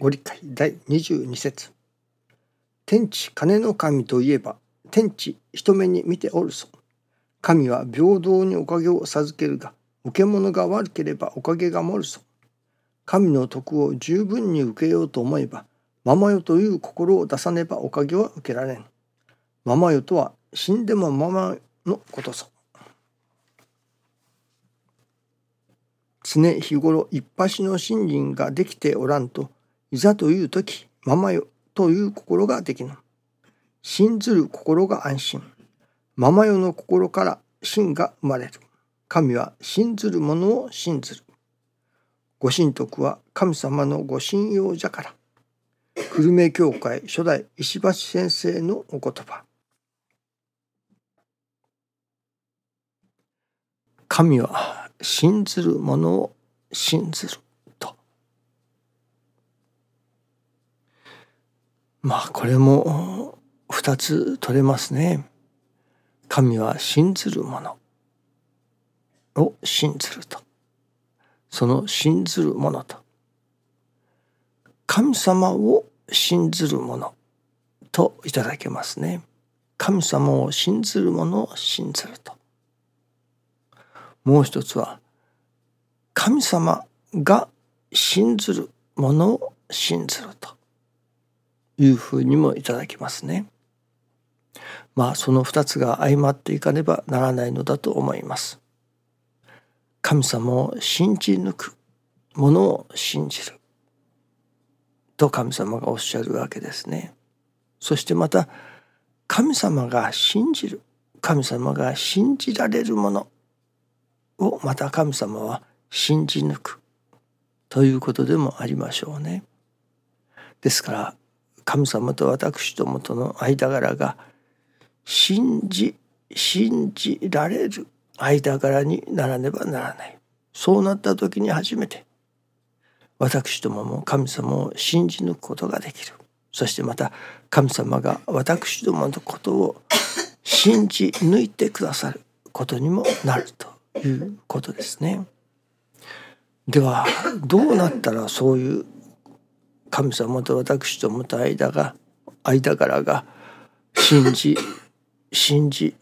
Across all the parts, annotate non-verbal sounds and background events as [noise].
ご理解第22節天地金の神といえば天地人目に見ておるぞ。神は平等におかげを授けるが受け物が悪ければおかげが漏るぞ。神の徳を十分に受けようと思えばママよという心を出さねばおかげは受けられん。ママよとは死んでもママのことぞ。常日頃一発の信心ができておらんといざという時ママよという心ができぬ。信ずる心が安心。ママよの心から真が生まれる。神は信ずる者を信ずる。ご神徳は神様のご信用じゃから。久留米教会初代石橋先生のお言葉。神は信ずる者を信ずるとまあこれも二つ取れますね。神は信ずる者。を信ずると。その信ずる者と。神様を信ずる者。といただけますね。神様を信ずる者を信ずると。もう一つは神様が信ずるものを信ずると。いうふうにもいただきますね。まあその二つが相まっていかねばならないのだと思います。神様を信じ抜くものを信じると神様がおっしゃるわけですね。そしてまた神様が信じる神様が信じられるものをまた神様は信じ抜くということでもありましょうね。ですから神様と私どもとの間柄が信じ信じられる間柄にならねばならないそうなった時に初めて私どもも神様を信じ抜くことができるそしてまた神様が私どものことを信じ抜いてくださることにもなるということですね。ではどうなったらそういう神様と私ともと間が間柄が信じ [laughs] 信じ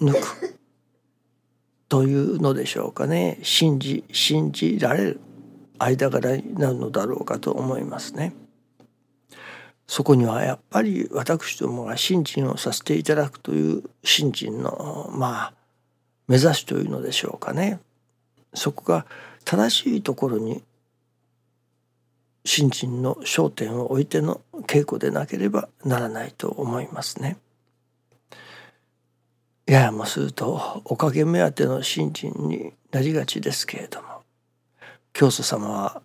抜く。というのでしょうかね。信じ信じられる。間柄になるのだろうかと思いますね。そこにはやっぱり私どもが信心をさせていただくという信心のまあ目指しというのでしょうかね。そこが正しいところに信心の焦点を置いての稽古でなければならないと思いますね。ややもするとおかげ目当ての信心になりがちですけれども教祖様は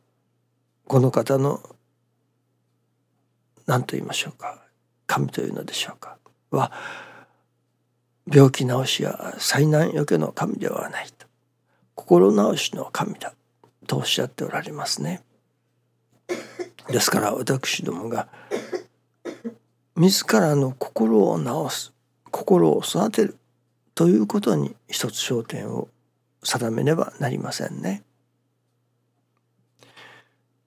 この方の何と言いましょうか神というのでしょうかは病気治しや災難よけの神ではないと心治しの神だとおっしゃっておられますね。ですから私どもが自らの心を治す心を育てるということに一つ焦点を定めねばなりませんね。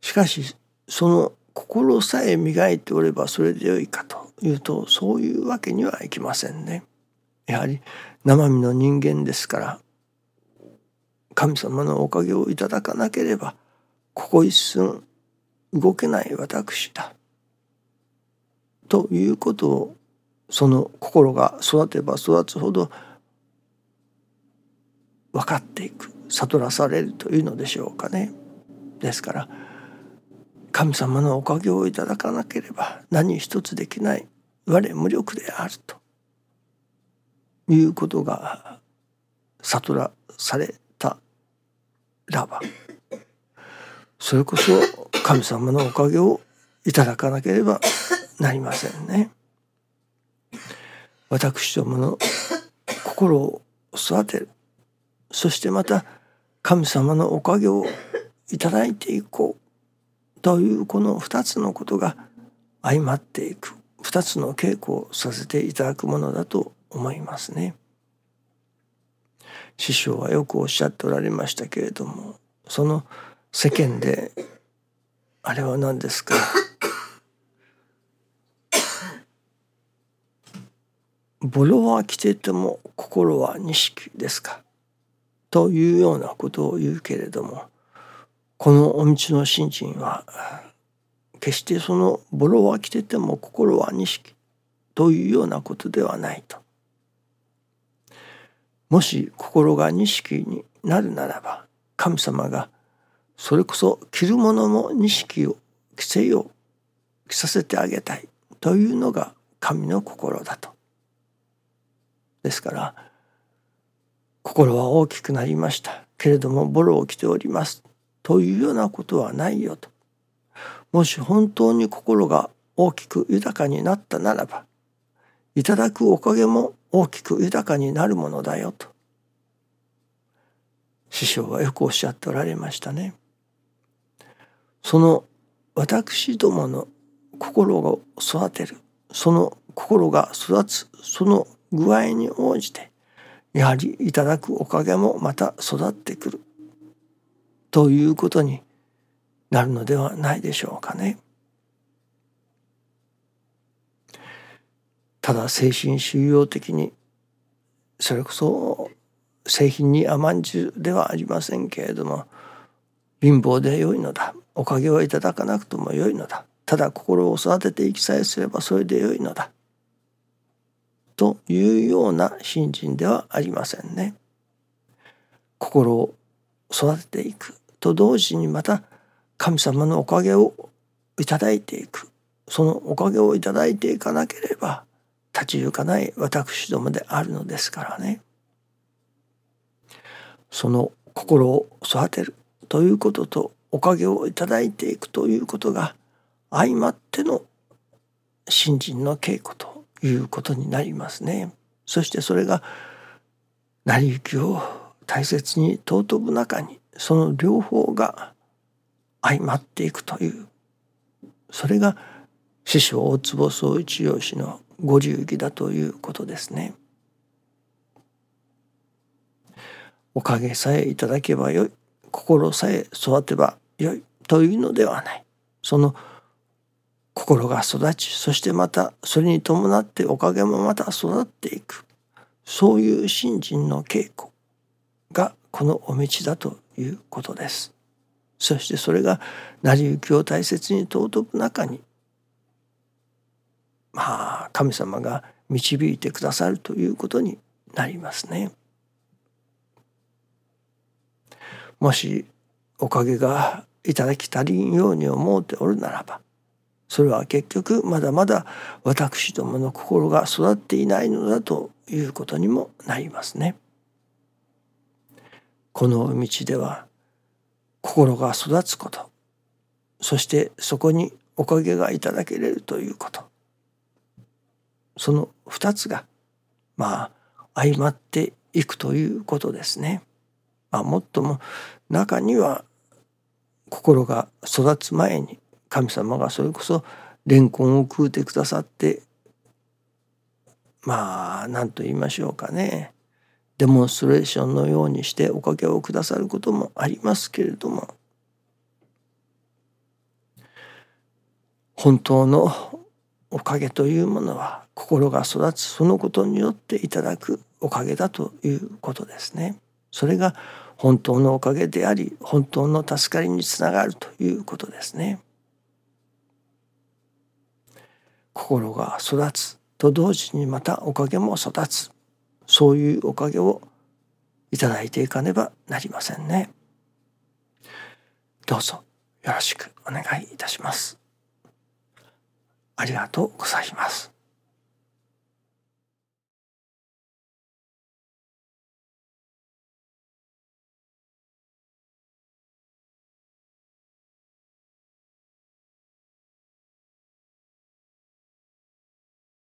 しかしその心さえ磨いておればそれでよいかというとそういうわけにはいきませんね。やはり生身の人間ですから神様のおかげをいただかなければここ一寸動けない私だということをその心が育てば育つほど分かっていく悟らされるというのでしょうかね。ですから神様のおかげをいただかなければ何一つできない我無力であるということが悟らされたらばそれこそ神様のおかげをいただかなければなりませんね。私どもの心を育てるそしてまた神様のおかげをいただいていこうというこの2つのことが相まっていく2つの稽古をさせていただくものだと思いますね。師匠はよくおっしゃっておられましたけれどもその世間であれは何ですか？[laughs] ボロは着てても心は錦ですか？というようなことを言うけれどもこのお道の信心は決してそのボロは着てても心は錦というようなことではないと。もし心が錦になるならば神様がそれこそ着るものも錦を着せよう着させてあげたいというのが神の心だと。ですから心は大きくなりましたけれどもボロを着ておりますというようなことはないよと。もし本当に心が大きく豊かになったならばいただくおかげも大きく豊かになるものだよと師匠はよくおっしゃっておられましたね。その私どもの心を育てるその心が育つその具合に応じてやはりいただくおかげもまた育ってくるということになるのではないでしょうかね。ただ精神収容的にそれこそ製品に甘んじるではありませんけれども貧乏でよいのだおかげをいただかなくともよいのだ。ただ心を育てていきさえすればそれでよいのだ。というような信心ではありませんね。心を育てていくと同時にまた神様のおかげをいただいていく。そのおかげをいただいていかなければ立ち行かない私どもであるのですからね。その心を育てるということとおかげをいただいていくということが相まっての信心の稽古ということになりますね。そしてそれが成り行きを大切に尊ぶ中にその両方が相まっていくというそれが師匠大坪宗一郎氏のご流儀だということですね。おかげさえいただけばよい心さえ育てばよいというのではないその心が育ちそしてまたそれに伴っておかげもまた育っていくそういう信心の稽古がこのお道だということです。そしてそれが成り行きを大切に尊ぶ中にまあ神様が導いてくださるということになりますね。もしおかげがいただき足りんように思うておるならばそれは結局まだまだ私どもの心が育っていないのだということにもなりますね。この道では心が育つことそしてそこにおかげがいただけれるということその二つがまあ相まっていくということですね。あ、もっとも中には心が育つ前に神様がそれこそレンコンを食うてくださってまあ何と言いましょうかねデモンストレーションのようにしておかげをくださることもありますけれども本当のおかげというものは心が育つそのことによっていただくおかげだということですね。それが本当のおかげであり本当の助かりにつながるということですね。心が育つと同時にまたおかげも育つそういうおかげをいただいていかねばなりませんね。どうぞよろしくお願いいたします。ありがとうございます。